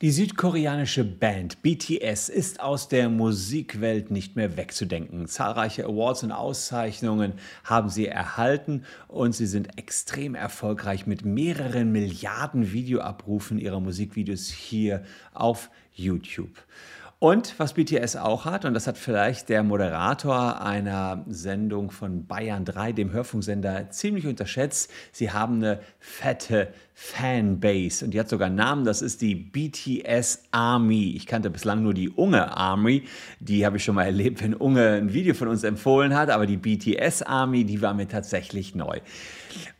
Die südkoreanische Band BTS ist aus der Musikwelt nicht mehr wegzudenken. Zahlreiche Awards und Auszeichnungen haben sie erhalten und sie sind extrem erfolgreich mit mehreren Milliarden Videoabrufen ihrer Musikvideos hier auf YouTube. Und was BTS auch hat, und das hat vielleicht der Moderator einer Sendung von Bayern 3, dem Hörfunksender, ziemlich unterschätzt, sie haben eine fette Fanbase und die hat sogar einen Namen, das ist die BTS Army. Ich kannte bislang nur die Unge Army, die habe ich schon mal erlebt, wenn Unge ein Video von uns empfohlen hat, aber die BTS Army, die war mir tatsächlich neu.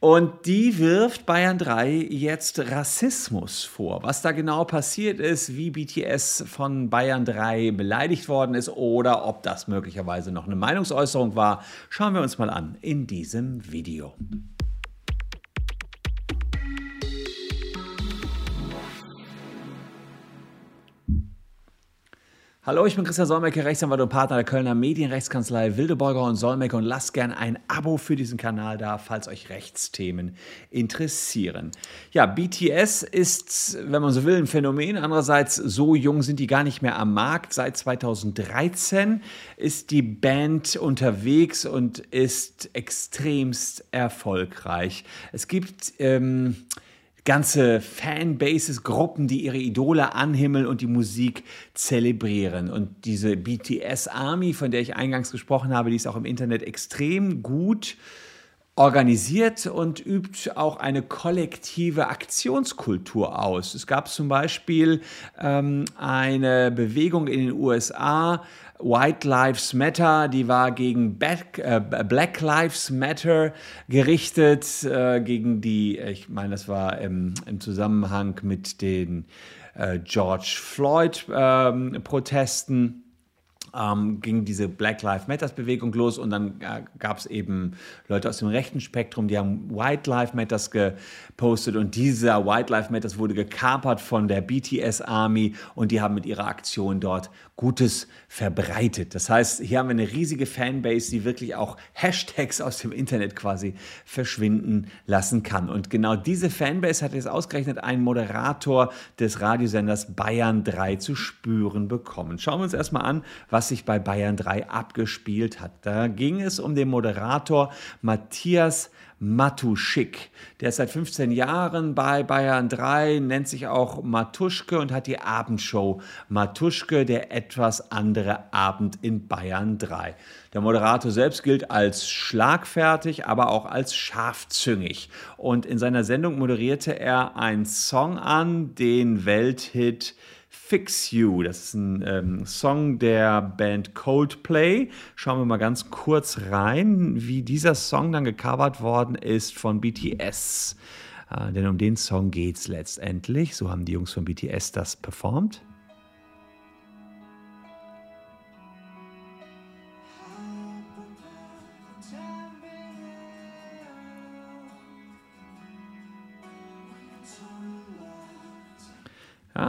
Und die wirft Bayern 3 jetzt Rassismus vor. Was da genau passiert ist, wie BTS von Bayern 3 beleidigt worden ist oder ob das möglicherweise noch eine Meinungsäußerung war, schauen wir uns mal an in diesem Video. Hallo, ich bin Christian Solmecke, Rechtsanwalt und Partner der Kölner Medienrechtskanzlei Wildeborger und Solmecke und lasst gern ein Abo für diesen Kanal da, falls euch Rechtsthemen interessieren. Ja, BTS ist, wenn man so will, ein Phänomen. Andererseits, so jung sind die gar nicht mehr am Markt. Seit 2013 ist die Band unterwegs und ist extremst erfolgreich. Es gibt... Ähm, ganze Fanbases, Gruppen, die ihre Idole anhimmeln und die Musik zelebrieren. Und diese BTS Army, von der ich eingangs gesprochen habe, die ist auch im Internet extrem gut organisiert und übt auch eine kollektive Aktionskultur aus. Es gab zum Beispiel ähm, eine Bewegung in den USA, White Lives Matter, die war gegen Black, äh, Black Lives Matter gerichtet, äh, gegen die, ich meine, das war im, im Zusammenhang mit den äh, George Floyd-Protesten. Ähm, ging diese Black Lives Matters Bewegung los und dann äh, gab es eben Leute aus dem rechten Spektrum, die haben White Lives Matters gepostet und dieser White Lives Matters wurde gekapert von der BTS Army und die haben mit ihrer Aktion dort Gutes verbreitet. Das heißt, hier haben wir eine riesige Fanbase, die wirklich auch Hashtags aus dem Internet quasi verschwinden lassen kann. Und genau diese Fanbase hat jetzt ausgerechnet ein Moderator des Radiosenders Bayern 3 zu spüren bekommen. Schauen wir uns erstmal an, was sich bei Bayern 3 abgespielt hat. Da ging es um den Moderator Matthias Matuschik. Der ist seit 15 Jahren bei Bayern 3, nennt sich auch Matuschke und hat die Abendshow Matuschke, der etwas andere Abend in Bayern 3. Der Moderator selbst gilt als schlagfertig, aber auch als scharfzüngig. Und in seiner Sendung moderierte er einen Song an, den Welthit Fix You. Das ist ein ähm, Song der Band Coldplay. Schauen wir mal ganz kurz rein, wie dieser Song dann gecovert worden ist von BTS. Äh, denn um den Song geht es letztendlich. So haben die Jungs von BTS das performt.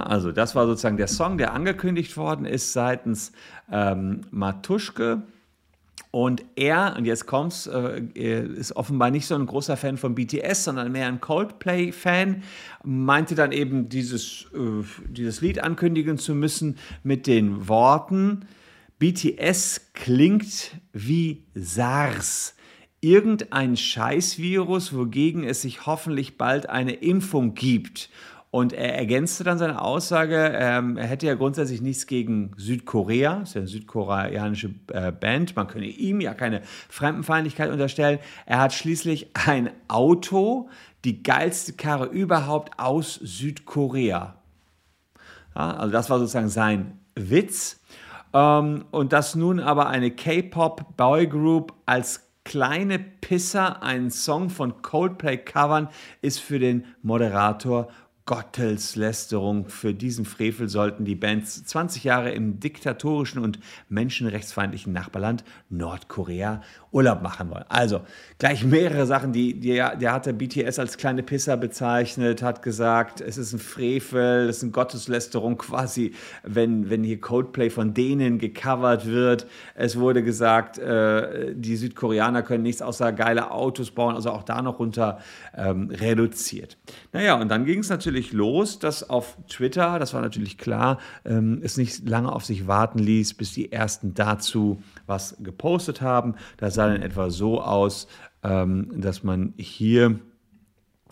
Also das war sozusagen der Song, der angekündigt worden ist seitens ähm, Matuschke. Und er, und jetzt kommt's, äh, ist offenbar nicht so ein großer Fan von BTS, sondern mehr ein Coldplay-Fan, meinte dann eben dieses, äh, dieses Lied ankündigen zu müssen mit den Worten, BTS klingt wie SARS. Irgendein Scheißvirus, wogegen es sich hoffentlich bald eine Impfung gibt. Und er ergänzte dann seine Aussage, ähm, er hätte ja grundsätzlich nichts gegen Südkorea, das ist ja eine südkoreanische äh, Band, man könne ihm ja keine Fremdenfeindlichkeit unterstellen. Er hat schließlich ein Auto, die geilste Karre überhaupt aus Südkorea. Ja, also das war sozusagen sein Witz. Ähm, und dass nun aber eine K-Pop-Boygroup als kleine Pisser einen Song von Coldplay covern, ist für den Moderator Gotteslästerung. Für diesen Frevel sollten die Bands 20 Jahre im diktatorischen und menschenrechtsfeindlichen Nachbarland Nordkorea Urlaub machen wollen. Also gleich mehrere Sachen, die, die der hatte BTS als kleine Pisser bezeichnet, hat gesagt, es ist ein Frevel, es ist eine Gotteslästerung quasi, wenn, wenn hier Codeplay von denen gecovert wird. Es wurde gesagt, äh, die Südkoreaner können nichts außer geile Autos bauen, also auch da noch runter ähm, reduziert. Naja, und dann ging es natürlich los, dass auf Twitter, das war natürlich klar, ähm, es nicht lange auf sich warten ließ, bis die ersten dazu was gepostet haben. Das sah dann etwa so aus, ähm, dass man hier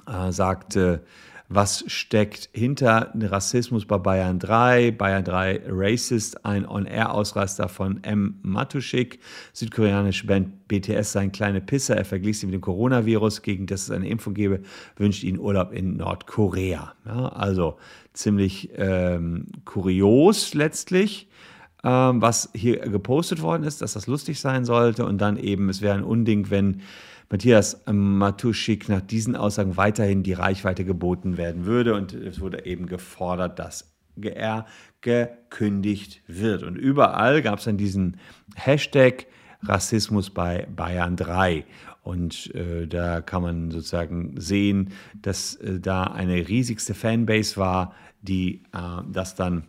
äh, sagte, was steckt hinter Rassismus bei Bayern 3? Bayern 3 Racist, ein On-Air-Ausraster von M. Matuschik. Südkoreanische Band BTS, sein kleine Pisser. Er verglich sie mit dem Coronavirus, gegen das es eine Impfung gebe, wünscht ihnen Urlaub in Nordkorea. Ja, also ziemlich ähm, kurios letztlich ähm, was hier gepostet worden ist, dass das lustig sein sollte und dann eben, es wäre ein Unding, wenn Matthias Matuschik nach diesen Aussagen weiterhin die Reichweite geboten werden würde und es wurde eben gefordert, dass er gekündigt wird. Und überall gab es dann diesen Hashtag Rassismus bei Bayern 3. Und äh, da kann man sozusagen sehen, dass äh, da eine riesigste Fanbase war, die äh, das dann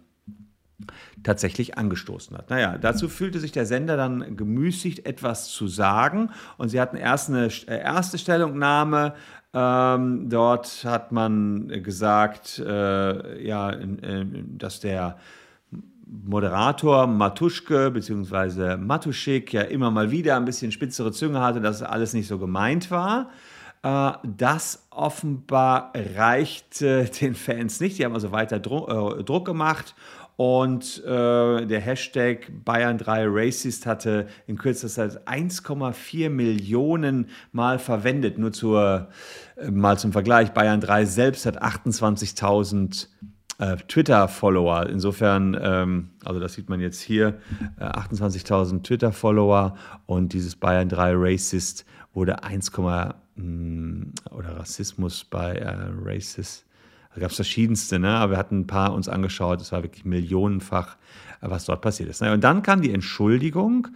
tatsächlich angestoßen hat. Naja, dazu fühlte sich der Sender dann gemüßigt, etwas zu sagen. Und sie hatten erst eine äh, erste Stellungnahme. Ähm, dort hat man gesagt, äh, ja, äh, dass der Moderator Matuschke bzw. Matuschik ja immer mal wieder ein bisschen spitzere Zünge hatte, dass alles nicht so gemeint war. Äh, das offenbar reichte den Fans nicht. Die haben also weiter äh, Druck gemacht und äh, der Hashtag Bayern3 Racist hatte in kürzester Zeit 1,4 Millionen Mal verwendet. Nur zur, äh, mal zum Vergleich, Bayern 3 selbst hat 28.000 äh, Twitter-Follower. Insofern, ähm, also das sieht man jetzt hier, 28.000 äh, Twitter-Follower und dieses Bayern 3 Racist wurde 1, mm, oder Rassismus bei äh, Racist da gab es verschiedenste, ne? aber wir hatten ein paar uns angeschaut. Es war wirklich millionenfach, was dort passiert ist. Und dann kam die Entschuldigung.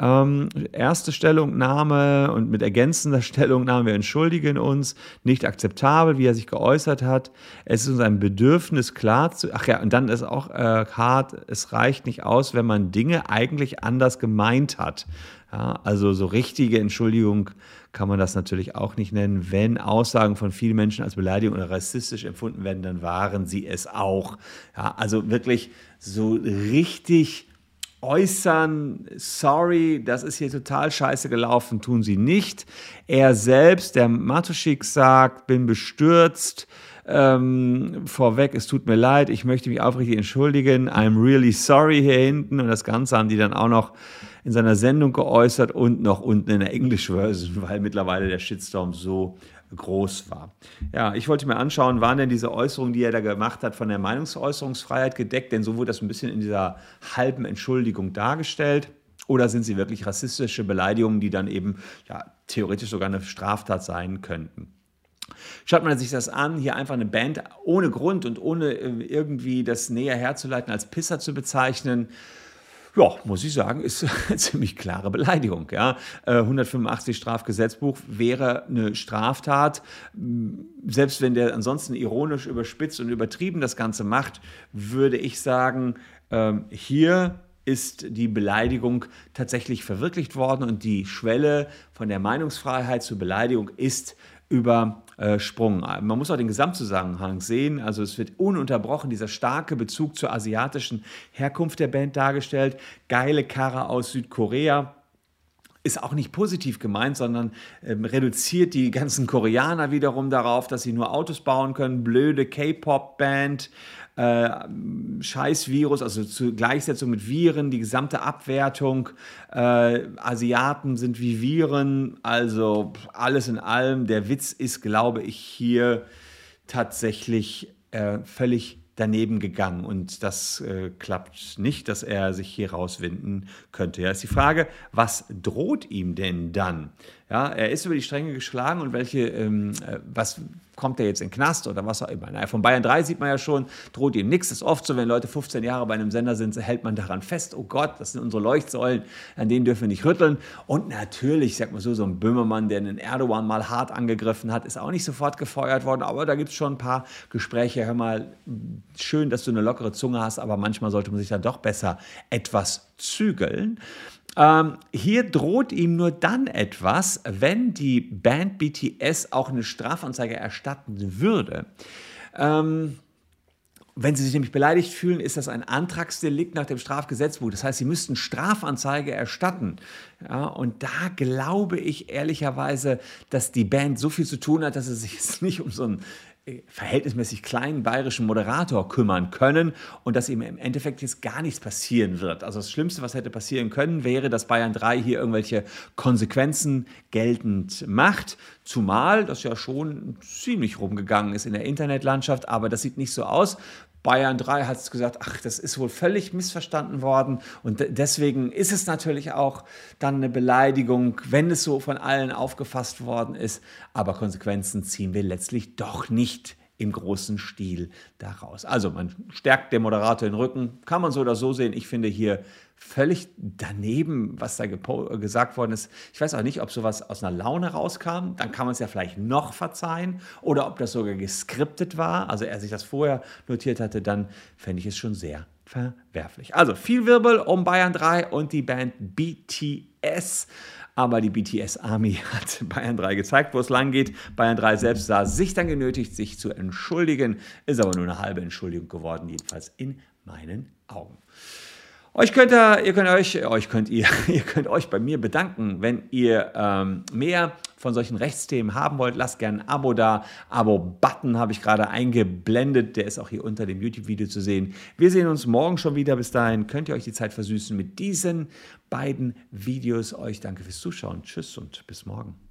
Ähm, erste Stellungnahme und mit ergänzender Stellungnahme, wir entschuldigen uns, nicht akzeptabel, wie er sich geäußert hat. Es ist uns ein Bedürfnis klar zu, ach ja, und dann ist auch äh, hart, es reicht nicht aus, wenn man Dinge eigentlich anders gemeint hat. Ja, also so richtige Entschuldigung kann man das natürlich auch nicht nennen. Wenn Aussagen von vielen Menschen als Beleidigung oder rassistisch empfunden werden, dann waren sie es auch. Ja, also wirklich so richtig äußern, sorry, das ist hier total scheiße gelaufen, tun sie nicht. Er selbst, der Matuschik sagt, bin bestürzt. Ähm, vorweg, es tut mir leid, ich möchte mich aufrichtig entschuldigen. I'm really sorry hier hinten. Und das Ganze haben die dann auch noch in seiner Sendung geäußert und noch unten in der English-Version, weil mittlerweile der Shitstorm so groß war. Ja, ich wollte mir anschauen, waren denn diese Äußerungen, die er da gemacht hat, von der Meinungsäußerungsfreiheit gedeckt? Denn so wurde das ein bisschen in dieser halben Entschuldigung dargestellt. Oder sind sie wirklich rassistische Beleidigungen, die dann eben ja, theoretisch sogar eine Straftat sein könnten? Schaut man sich das an, hier einfach eine Band ohne Grund und ohne äh, irgendwie das näher herzuleiten als Pisser zu bezeichnen, ja, muss ich sagen, ist eine ziemlich klare Beleidigung. Ja. 185 äh, Strafgesetzbuch wäre eine Straftat. Selbst wenn der ansonsten ironisch überspitzt und übertrieben das Ganze macht, würde ich sagen, ähm, hier ist die Beleidigung tatsächlich verwirklicht worden und die Schwelle von der Meinungsfreiheit zur Beleidigung ist über Sprung. Man muss auch den Gesamtzusammenhang sehen. Also es wird ununterbrochen dieser starke Bezug zur asiatischen Herkunft der Band dargestellt. Geile Karre aus Südkorea ist auch nicht positiv gemeint, sondern ähm, reduziert die ganzen Koreaner wiederum darauf, dass sie nur Autos bauen können. Blöde K-Pop-Band, äh, Scheiß-Virus, also zur Gleichsetzung mit Viren, die gesamte Abwertung. Äh, Asiaten sind wie Viren, also alles in allem. Der Witz ist, glaube ich, hier tatsächlich äh, völlig daneben gegangen und das äh, klappt nicht, dass er sich hier rauswinden könnte. Ja, ist die Frage, was droht ihm denn dann? Ja, er ist über die Stränge geschlagen und welche, ähm, äh, was kommt er jetzt in den Knast oder was auch immer. Naja, von Bayern 3 sieht man ja schon, droht ihm nichts. Das ist oft so, wenn Leute 15 Jahre bei einem Sender sind, hält man daran fest, oh Gott, das sind unsere Leuchtsäulen, an denen dürfen wir nicht rütteln. Und natürlich, sag mal so, so ein Böhmermann, der einen Erdogan mal hart angegriffen hat, ist auch nicht sofort gefeuert worden, aber da gibt es schon ein paar Gespräche. Hör mal, schön, dass du eine lockere Zunge hast, aber manchmal sollte man sich dann doch besser etwas zügeln. Ähm, hier droht ihm nur dann etwas, wenn die Band BTS auch eine Strafanzeige erstatten würde. Ähm, wenn Sie sich nämlich beleidigt fühlen, ist das ein Antragsdelikt nach dem Strafgesetzbuch. Das heißt, Sie müssten Strafanzeige erstatten. Ja, und da glaube ich ehrlicherweise, dass die Band so viel zu tun hat, dass es sich jetzt nicht um so einen verhältnismäßig kleinen bayerischen Moderator kümmern können und dass ihm im Endeffekt jetzt gar nichts passieren wird. Also das Schlimmste, was hätte passieren können, wäre, dass Bayern 3 hier irgendwelche Konsequenzen geltend macht, zumal das ja schon ziemlich rumgegangen ist in der Internetlandschaft, aber das sieht nicht so aus. Bayern 3 hat es gesagt, ach, das ist wohl völlig missverstanden worden. Und deswegen ist es natürlich auch dann eine Beleidigung, wenn es so von allen aufgefasst worden ist. Aber Konsequenzen ziehen wir letztlich doch nicht im großen Stil daraus. Also man stärkt dem Moderator den Rücken, kann man so oder so sehen. Ich finde hier völlig daneben, was da gesagt worden ist. Ich weiß auch nicht, ob sowas aus einer Laune rauskam. Dann kann man es ja vielleicht noch verzeihen. Oder ob das sogar geskriptet war. Also er sich das vorher notiert hatte, dann fände ich es schon sehr verwerflich. Also viel Wirbel um Bayern 3 und die Band BTS. Aber die BTS Army hat Bayern 3 gezeigt, wo es lang geht. Bayern 3 selbst sah sich dann genötigt, sich zu entschuldigen. Ist aber nur eine halbe Entschuldigung geworden, jedenfalls in meinen Augen. Euch könnt ihr, ihr könnt euch, euch könnt ihr, ihr könnt euch bei mir bedanken, wenn ihr ähm, mehr von solchen Rechtsthemen haben wollt. Lasst gerne ein Abo da. Abo-Button habe ich gerade eingeblendet. Der ist auch hier unter dem YouTube-Video zu sehen. Wir sehen uns morgen schon wieder. Bis dahin könnt ihr euch die Zeit versüßen mit diesen beiden Videos. Euch danke fürs Zuschauen. Tschüss und bis morgen.